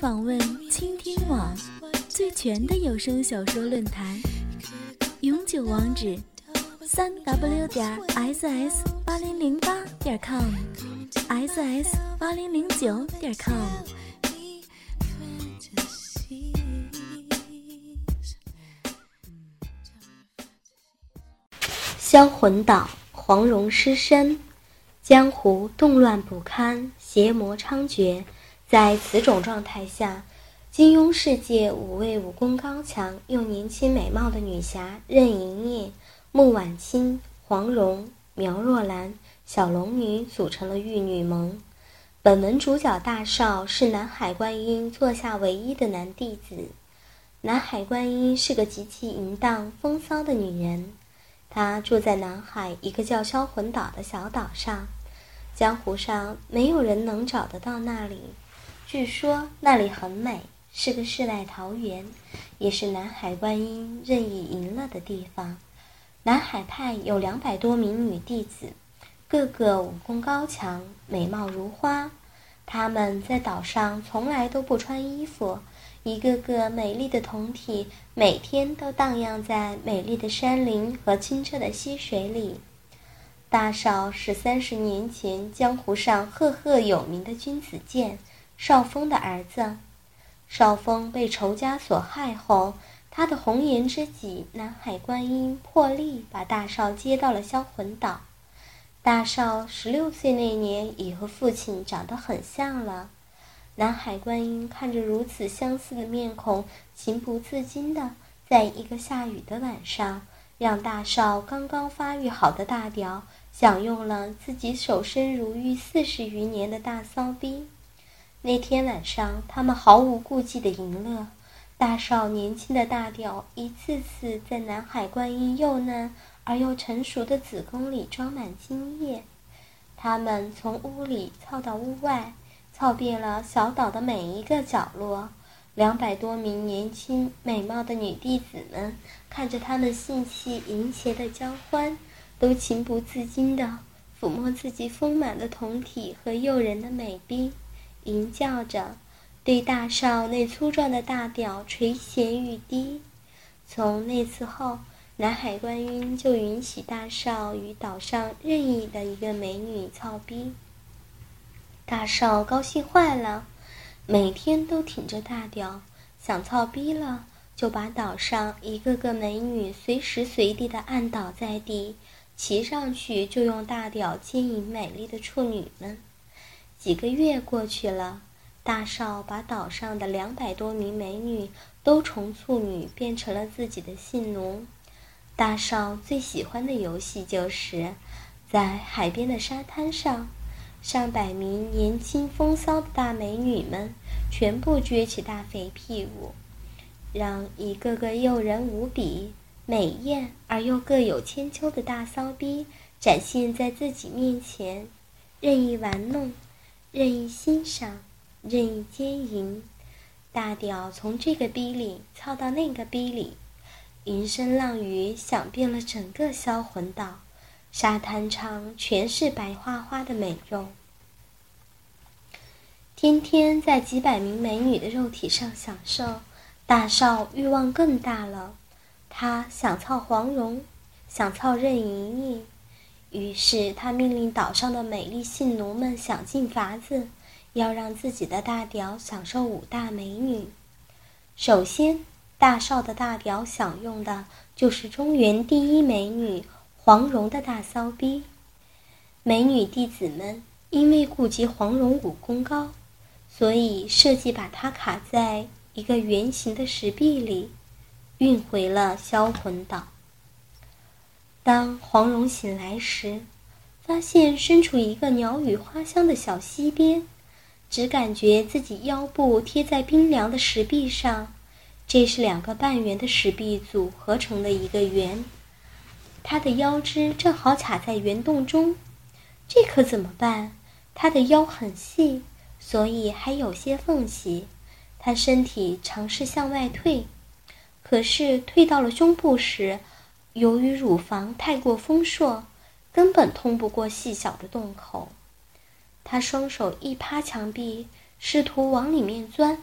访问倾听网最全的有声小说论坛，永久网址：三 w 点 ss 八零零八点 com，ss 八零零九点 com。销魂岛，黄蓉失身，江湖动乱不堪，邪魔猖獗。在此种状态下，金庸世界五位武功高强又年轻美貌的女侠任盈盈、穆婉清、黄蓉、苗若兰、小龙女组成了玉女盟。本文主角大少是南海观音座下唯一的男弟子。南海观音是个极其淫荡风骚的女人。她住在南海一个叫销魂岛的小岛上，江湖上没有人能找得到那里。据说那里很美，是个世外桃源，也是南海观音任意淫乐的地方。南海派有两百多名女弟子，个个武功高强，美貌如花。她们在岛上从来都不穿衣服。一个个美丽的酮体，每天都荡漾在美丽的山林和清澈的溪水里。大少是三十年前江湖上赫赫有名的君子剑少峰的儿子。少峰被仇家所害后，他的红颜知己南海观音破例把大少接到了销魂岛。大少十六岁那年，已和父亲长得很像了。南海观音看着如此相似的面孔，情不自禁的，在一个下雨的晚上，让大少刚刚发育好的大屌享用了自己守身如玉四十余年的大骚逼。那天晚上，他们毫无顾忌的淫乐，大少年轻的大屌一次次在南海观音幼嫩而又成熟的子宫里装满精液，他们从屋里操到屋外。操遍了小岛的每一个角落，两百多名年轻美貌的女弟子们看着他们性气淫邪的交欢，都情不自禁地抚摸自己丰满的酮体和诱人的美臂，淫叫着，对大少那粗壮的大屌垂涎欲滴。从那次后，南海观音就允许大少与岛上任意的一个美女操逼。大少高兴坏了，每天都挺着大屌，想操逼了，就把岛上一个个美女随时随地的按倒在地，骑上去就用大屌牵引美丽的处女们。几个月过去了，大少把岛上的两百多名美女都从处女变成了自己的性奴。大少最喜欢的游戏就是在海边的沙滩上。上百名年轻风骚的大美女们，全部撅起大肥屁股，让一个个诱人无比、美艳而又各有千秋的大骚逼展现在自己面前，任意玩弄，任意欣赏，任意奸淫。大屌从这个逼里操到那个逼里，淫声浪语响遍了整个销魂岛。沙滩上全是白花花的美肉，天天在几百名美女的肉体上享受。大少欲望更大了，他想操黄蓉，想操任盈盈。于是他命令岛上的美丽信奴们想尽法子，要让自己的大屌享受五大美女。首先，大少的大屌享用的就是中原第一美女。黄蓉的大骚逼，美女弟子们因为顾及黄蓉武功高，所以设计把她卡在一个圆形的石壁里，运回了销魂岛。当黄蓉醒来时，发现身处一个鸟语花香的小溪边，只感觉自己腰部贴在冰凉的石壁上，这是两个半圆的石壁组合成的一个圆。她的腰肢正好卡在圆洞中，这可怎么办？她的腰很细，所以还有些缝隙。她身体尝试向外退，可是退到了胸部时，由于乳房太过丰硕，根本通不过细小的洞口。他双手一趴墙壁，试图往里面钻，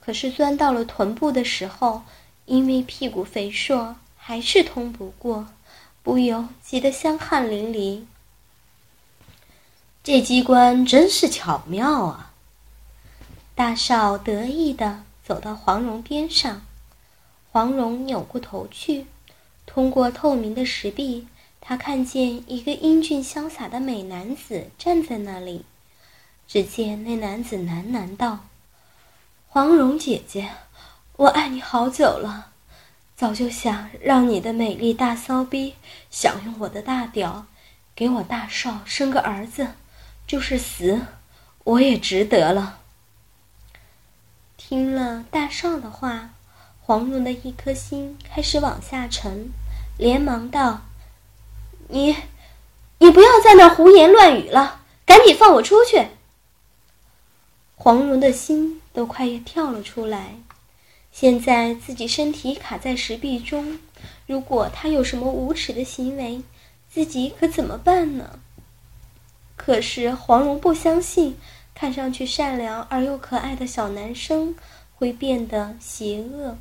可是钻到了臀部的时候，因为屁股肥硕，还是通不过，不由急得香汗淋漓。这机关真是巧妙啊！大少得意地走到黄蓉边上，黄蓉扭过头去，通过透明的石壁，他看见一个英俊潇洒的美男子站在那里。只见那男子喃喃道：“黄蓉姐姐，我爱你好久了，早就想让你的美丽大骚逼享用我的大屌，给我大少生个儿子。”就是死，我也值得了。听了大少的话，黄蓉的一颗心开始往下沉，连忙道：“你，你不要在那胡言乱语了，赶紧放我出去！”黄蓉的心都快要跳了出来，现在自己身体卡在石壁中，如果他有什么无耻的行为，自己可怎么办呢？可是黄蓉不相信，看上去善良而又可爱的小男生会变得邪恶。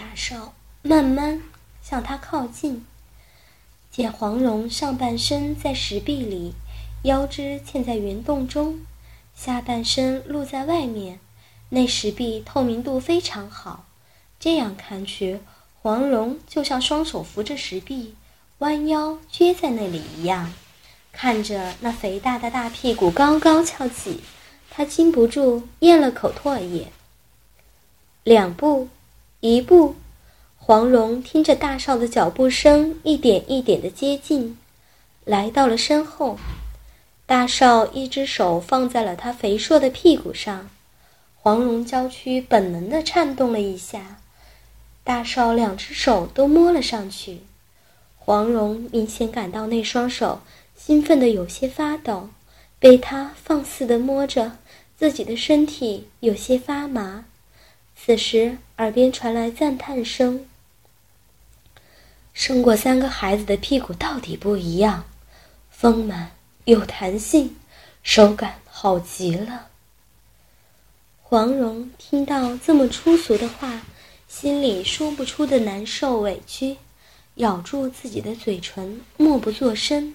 大少慢慢向他靠近，见黄蓉上半身在石壁里，腰肢嵌在圆洞中，下半身露在外面，那石壁透明度非常好。这样看去，黄蓉就像双手扶着石壁。弯腰撅在那里一样，看着那肥大的大屁股高高翘起，他禁不住咽了口唾液。两步，一步，黄蓉听着大少的脚步声一点一点的接近，来到了身后。大少一只手放在了他肥硕的屁股上，黄蓉娇躯本能的颤动了一下，大少两只手都摸了上去。黄蓉明显感到那双手兴奋的有些发抖，被他放肆的摸着，自己的身体有些发麻。此时耳边传来赞叹声：“生过三个孩子的屁股到底不一样，丰满有弹性，手感好极了。”黄蓉听到这么粗俗的话，心里说不出的难受委屈。咬住自己的嘴唇，默不作声。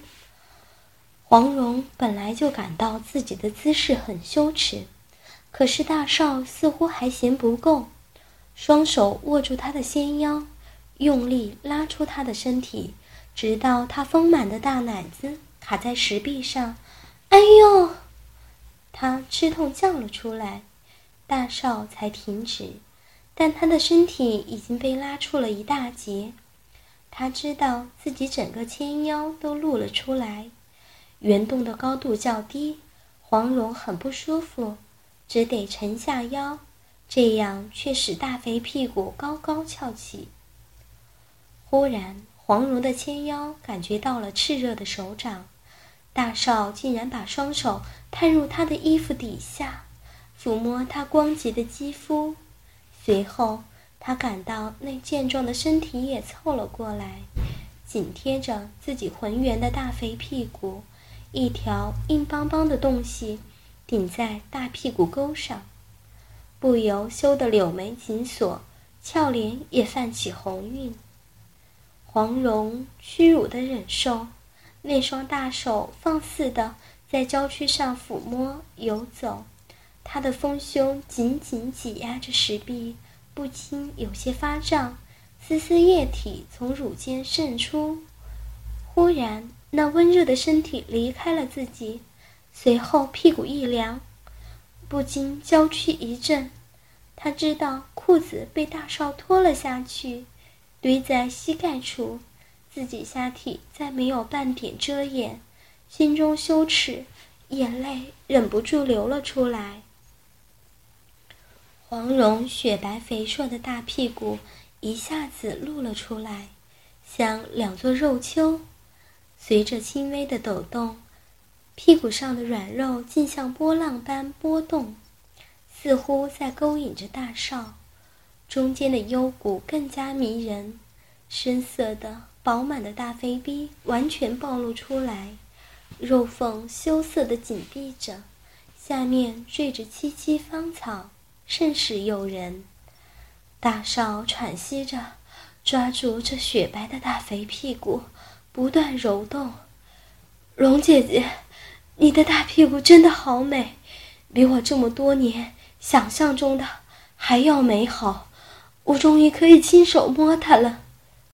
黄蓉本来就感到自己的姿势很羞耻，可是大少似乎还嫌不够，双手握住她的纤腰，用力拉出她的身体，直到她丰满的大奶子卡在石壁上。哎呦！她吃痛叫了出来，大少才停止，但他的身体已经被拉出了一大截。他知道自己整个纤腰都露了出来，圆洞的高度较低，黄蓉很不舒服，只得沉下腰，这样却使大肥屁股高高翘起。忽然，黄蓉的纤腰感觉到了炽热的手掌，大少竟然把双手探入她的衣服底下，抚摸她光洁的肌肤，随后。他感到那健壮的身体也凑了过来，紧贴着自己浑圆的大肥屁股，一条硬邦邦的东西顶在大屁股沟上，不由羞得柳眉紧锁，俏脸也泛起红晕。黄蓉屈辱的忍受，那双大手放肆的在娇躯上抚摸游走，她的丰胸紧紧挤压着石壁。不禁有些发胀，丝丝液体从乳尖渗出。忽然，那温热的身体离开了自己，随后屁股一凉，不禁娇躯一震。他知道裤子被大少脱了下去，堆在膝盖处，自己下体再没有半点遮掩，心中羞耻，眼泪忍不住流了出来。黄蓉雪白肥硕的大屁股一下子露了出来，像两座肉丘。随着轻微的抖动，屁股上的软肉竟像波浪般波动，似乎在勾引着大少。中间的幽谷更加迷人，深色的饱满的大肥逼完全暴露出来，肉缝羞涩的紧闭着。下面缀着萋萋芳草，甚是诱人。大少喘息着，抓住这雪白的大肥屁股，不断揉动。蓉姐姐，你的大屁股真的好美，比我这么多年想象中的还要美好。我终于可以亲手摸它了。